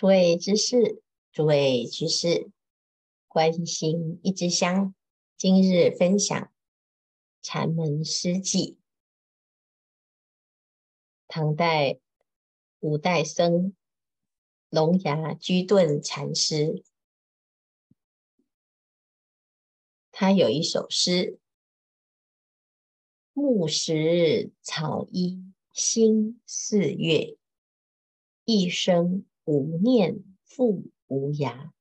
诸位知事，诸位居士，关心一枝香，今日分享禅门诗记。唐代五代僧龙牙居顿禅师，他有一首诗：木石草衣新四月，一生。无念复无涯，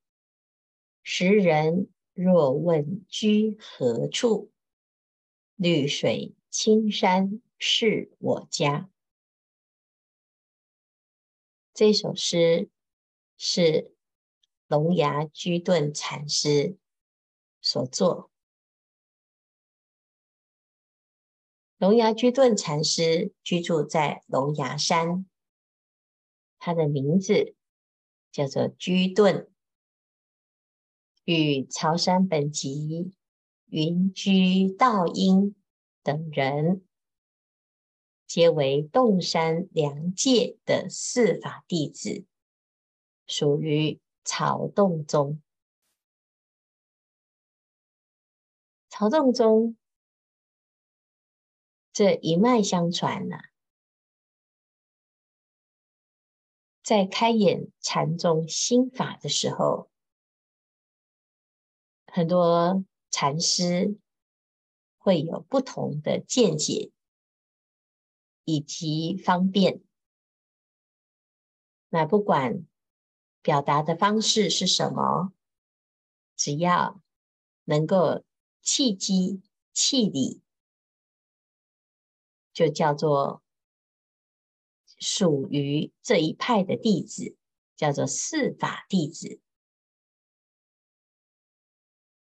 时人若问居何处，绿水青山是我家。这首诗是龙牙居顿禅师所作。龙牙居顿禅师居住在龙牙山，他的名字。叫做居顿，与曹山本集、云居道英等人，皆为洞山良界的四法弟子，属于曹洞宗。曹洞宗这一脉相传呢、啊。在开演禅宗心法的时候，很多禅师会有不同的见解以及方便。那不管表达的方式是什么，只要能够契机契理，就叫做。属于这一派的弟子，叫做四法弟子。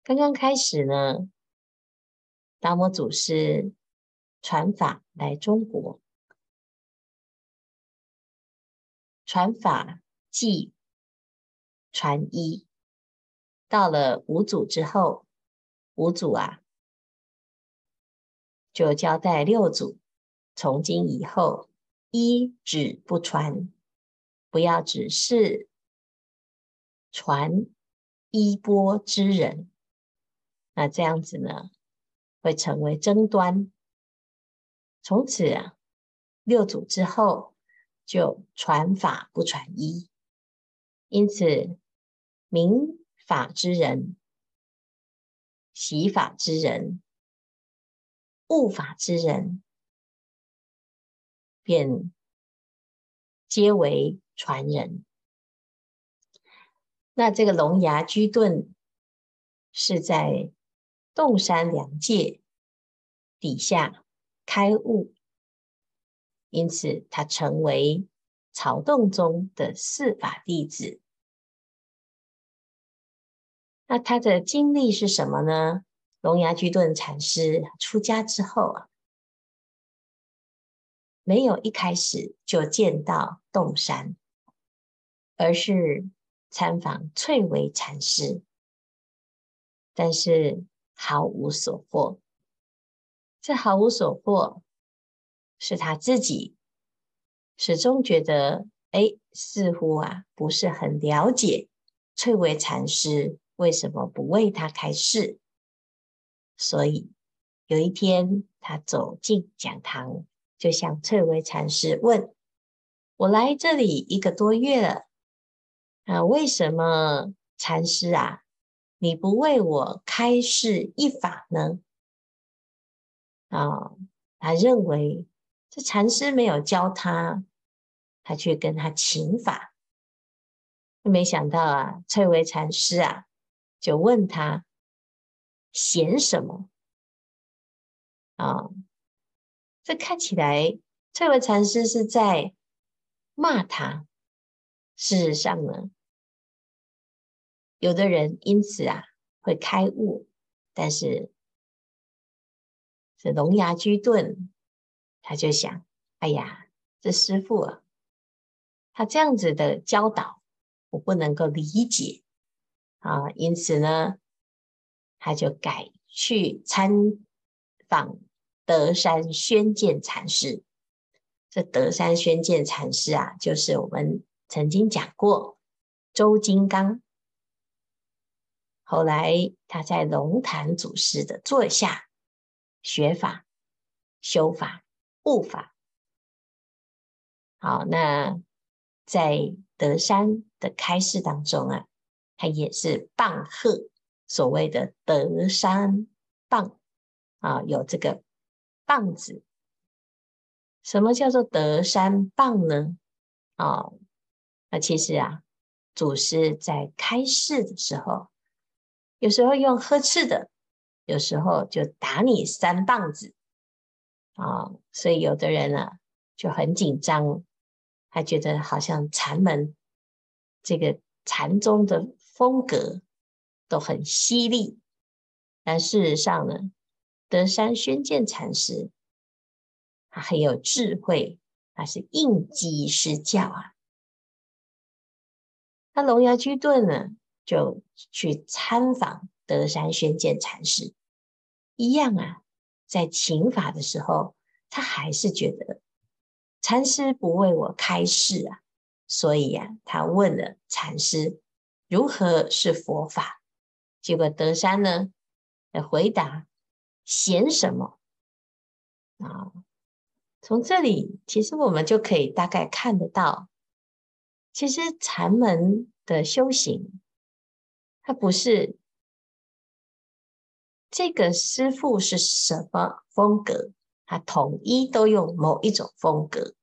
刚刚开始呢，达摩祖师传法来中国，传法即传一。到了五祖之后，五祖啊，就交代六祖，从今以后。一指不传，不要只是传衣钵之人，那这样子呢，会成为争端。从此啊，六祖之后就传法不传衣，因此明法之人、习法之人、悟法之人。便皆为传人。那这个龙牙居顿是在洞山良界底下开悟，因此他成为曹洞宗的四法弟子。那他的经历是什么呢？龙牙居顿禅师出家之后啊。没有一开始就见到洞山，而是参访翠微禅师，但是毫无所获。这毫无所获，是他自己始终觉得，哎，似乎啊不是很了解翠微禅师为什么不为他开示。所以有一天，他走进讲堂。就向翠微禅师问：“我来这里一个多月了，啊，为什么禅师啊，你不为我开示一法呢？”啊，他认为这禅师没有教他，他去跟他请法。没想到啊，翠微禅师啊，就问他：“嫌什么？”啊。这看起来，翠微禅师是在骂他。事实上呢，有的人因此啊会开悟，但是这龙牙居顿他就想：哎呀，这师父啊，他这样子的教导，我不能够理解啊，因此呢，他就改去参访。德山宣鉴禅师，这德山宣鉴禅师啊，就是我们曾经讲过周金刚。后来他在龙潭祖师的座下学法、修法、悟法。好，那在德山的开示当中啊，他也是棒喝所谓的德山棒啊，有这个棒子。什么叫做德山棒呢？哦，那其实啊，祖师在开示的时候。有时候用呵斥的，有时候就打你三棒子啊，所以有的人呢就很紧张，他觉得好像禅门这个禅宗的风格都很犀利，但事实上呢，德山宣鉴禅师他很有智慧，他是应机施教啊，那龙牙居顿呢？就去参访德山宣鉴禅师，一样啊，在请法的时候，他还是觉得禅师不为我开示啊，所以呀、啊，他问了禅师如何是佛法，结果德山呢的回答嫌什么啊？从这里其实我们就可以大概看得到，其实禅门的修行。他不是这个师父是什么风格，他统一都用某一种风格。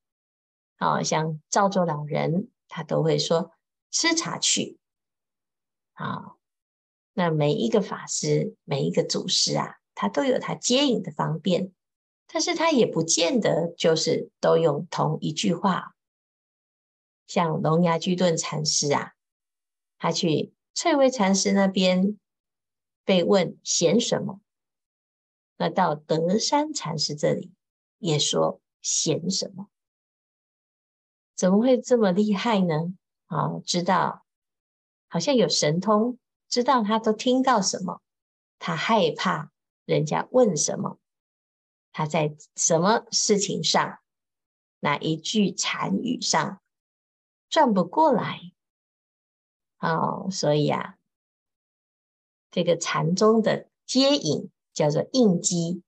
啊，像照州老人，他都会说吃茶去。啊，那每一个法师，每一个祖师啊，他都有他接引的方便，但是他也不见得就是都用同一句话。像龙牙居顿禅师啊，他去。翠微禅师那边被问嫌什么？那到德山禅师这里也说嫌什么？怎么会这么厉害呢？啊，知道好像有神通，知道他都听到什么，他害怕人家问什么，他在什么事情上，哪一句禅语上转不过来。哦，所以啊，这个禅宗的接引叫做应机。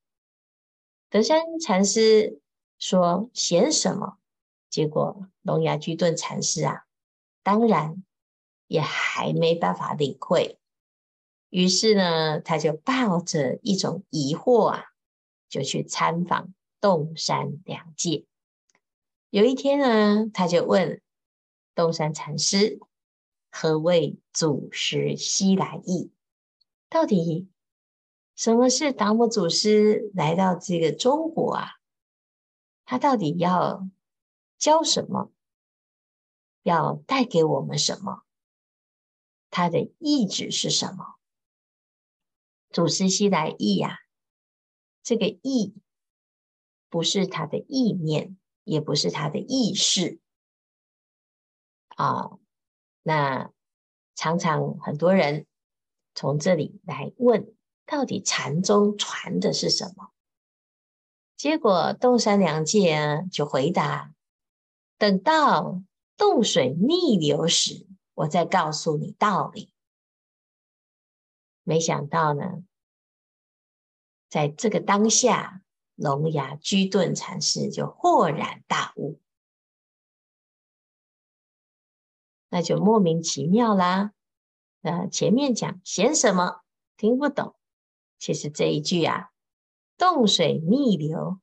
德山禅师说嫌什么？结果龙牙居顿禅师啊，当然也还没办法领会。于是呢，他就抱着一种疑惑啊，就去参访洞山良介。有一天呢，他就问洞山禅师。何谓祖师西来意？到底什么是达摩祖师来到这个中国啊？他到底要教什么？要带给我们什么？他的意志是什么？祖师西来意呀，这个意不是他的意念，也不是他的意识啊。那常常很多人从这里来问，到底禅宗传的是什么？结果洞山良介就回答：等到洞水逆流时，我再告诉你道理。没想到呢，在这个当下，龙牙居顿禅师就豁然大悟。那就莫名其妙啦。那前面讲嫌什么听不懂，其实这一句啊，洞水逆流，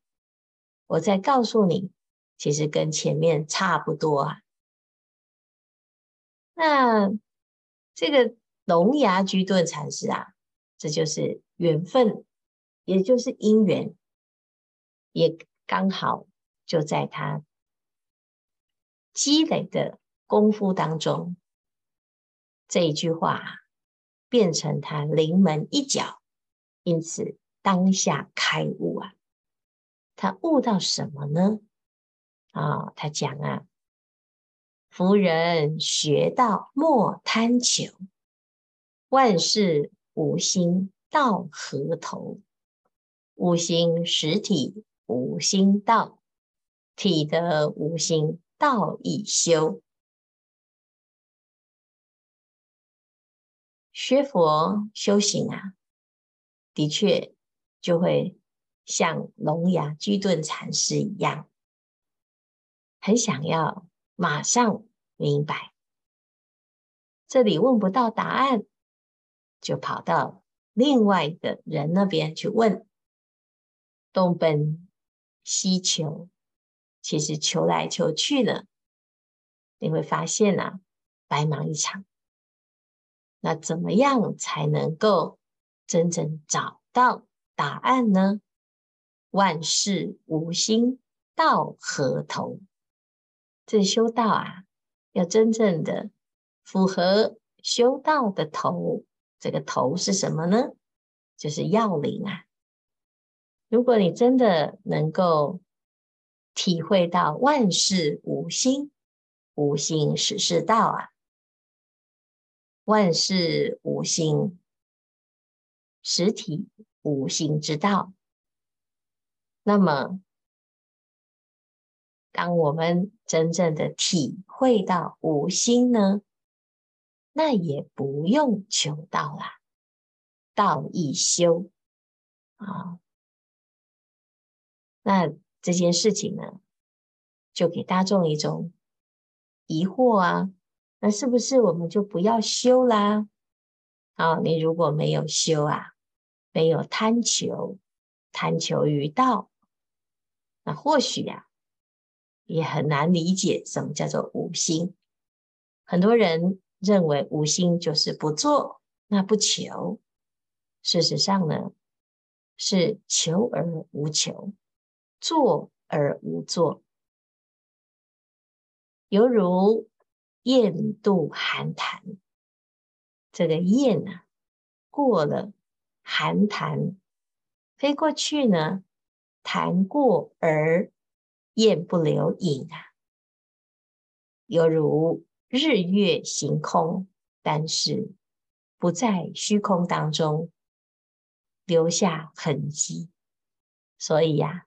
我再告诉你，其实跟前面差不多啊。那这个龙牙居顿禅师啊，这就是缘分，也就是因缘，也刚好就在他积累的。功夫当中，这一句话变成他临门一脚，因此当下开悟啊！他悟到什么呢？啊、他讲啊，夫人学道莫贪求，万事无心到何头？无心实体，无心道，体得无心道亦修。学佛修行啊，的确就会像龙牙居顿禅师一样，很想要马上明白。这里问不到答案，就跑到另外一个人那边去问。东奔西求，其实求来求去呢，你会发现啊，白忙一场。那怎么样才能够真正找到答案呢？万事无心到何头？这修道啊，要真正的符合修道的头，这个头是什么呢？就是要领啊。如果你真的能够体会到万事无心，无心始是道啊。万事无心，实体无心之道。那么，当我们真正的体会到无心呢，那也不用求道啦，道一修啊。那这件事情呢，就给大众一种疑惑啊。那是不是我们就不要修啦？啊，你如果没有修啊，没有贪求，贪求于道，那或许呀，也很难理解什么叫做无心。很多人认为无心就是不做，那不求。事实上呢，是求而无求，做而无做，犹如。雁渡寒潭，这个雁啊，过了寒潭，飞过去呢，潭过而雁不留影啊。犹如日月行空，但是不在虚空当中留下痕迹。所以呀、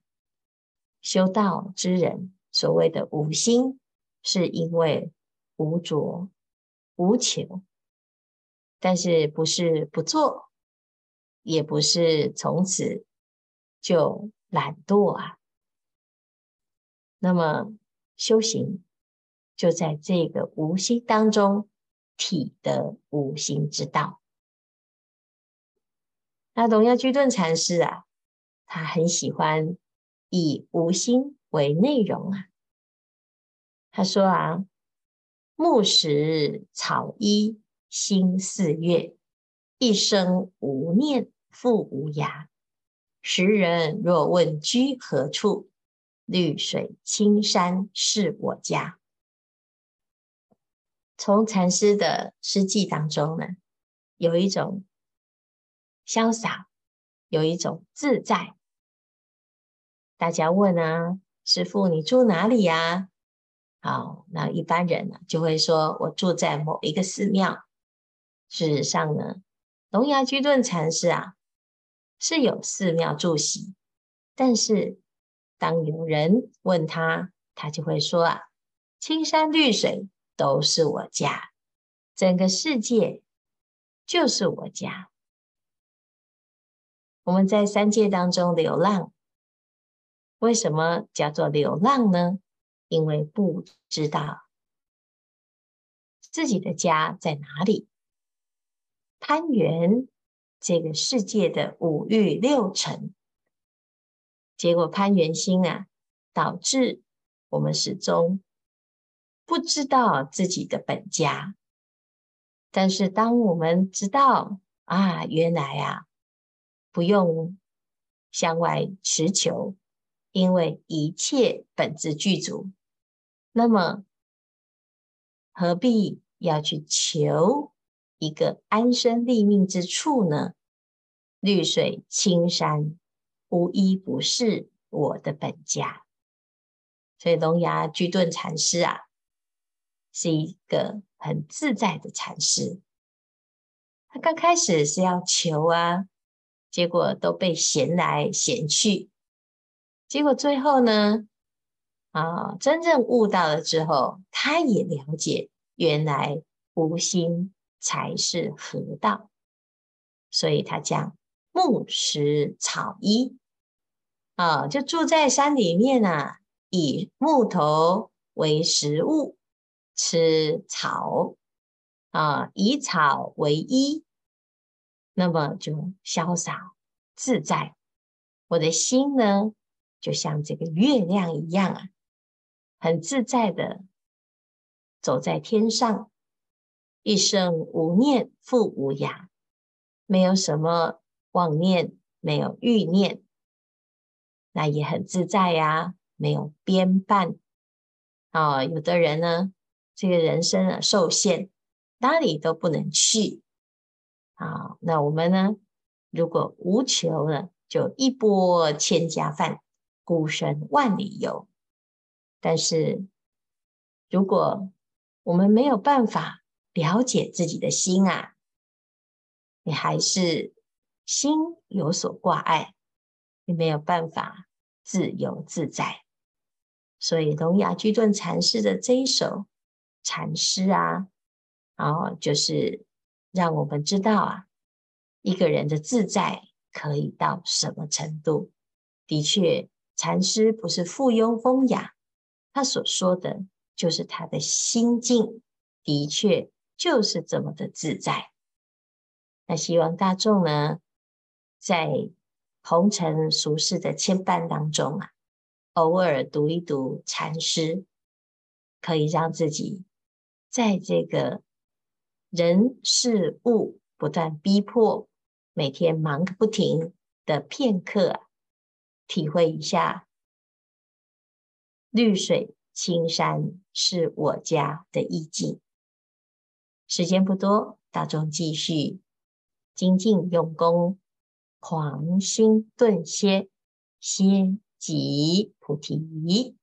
修道之人所谓的无心，是因为。无着无求，但是不是不做，也不是从此就懒惰啊。那么修行就在这个无心当中体得无心之道。那龙牙居顿禅师啊，他很喜欢以无心为内容啊。他说啊。木石草衣心似月，一生无念复无涯。时人若问居何处，绿水青山是我家。从禅师的诗记当中呢，有一种潇洒，有一种自在。大家问啊，师傅你住哪里呀？好，那一般人呢就会说，我住在某一个寺庙。事实上呢，龙牙居顿禅师啊是有寺庙住席，但是当有人问他，他就会说啊，青山绿水都是我家，整个世界就是我家。我们在三界当中流浪，为什么叫做流浪呢？因为不知道自己的家在哪里，攀缘这个世界的五欲六尘，结果攀缘心啊，导致我们始终不知道自己的本家。但是当我们知道啊，原来啊，不用向外持求，因为一切本自具足。那么，何必要去求一个安身立命之处呢？绿水青山，无一不是我的本家。所以，龙牙居顿禅师啊，是一个很自在的禅师。他刚开始是要求啊，结果都被嫌来嫌去，结果最后呢？啊，真正悟到了之后，他也了解，原来无心才是合道。所以他讲木食草衣啊，就住在山里面啊，以木头为食物，吃草啊，以草为衣，那么就潇洒自在。我的心呢，就像这个月亮一样啊，很自在的走在天上，一生无念，复无涯。没有什么妄念，没有欲念，那也很自在呀。没有边绊啊、有的人呢，这个人生啊受限，哪里都不能去啊、那我们呢，如果无求呢，就一波千家饭，孤身万里游。但是，如果我们没有办法了解自己的心啊。你还是心有所挂碍，你没有办法自由自在。所以龙牙居顿禅师的这一首禅诗啊，然后就是让我们知道啊，一个人的自在可以到什么程度。的确，禅师不是附庸风雅，他所说的就是他的心境，的确就是这么的自在。那希望大众呢，在红尘俗世的牵绊当中啊，偶尔读一读禅诗，可以让自己在这个人事物不断逼迫、每天忙个不停的片刻，体会一下绿水青山是我家的意境。时间不多，大众继续。精进用功，狂心顿歇，歇即菩提。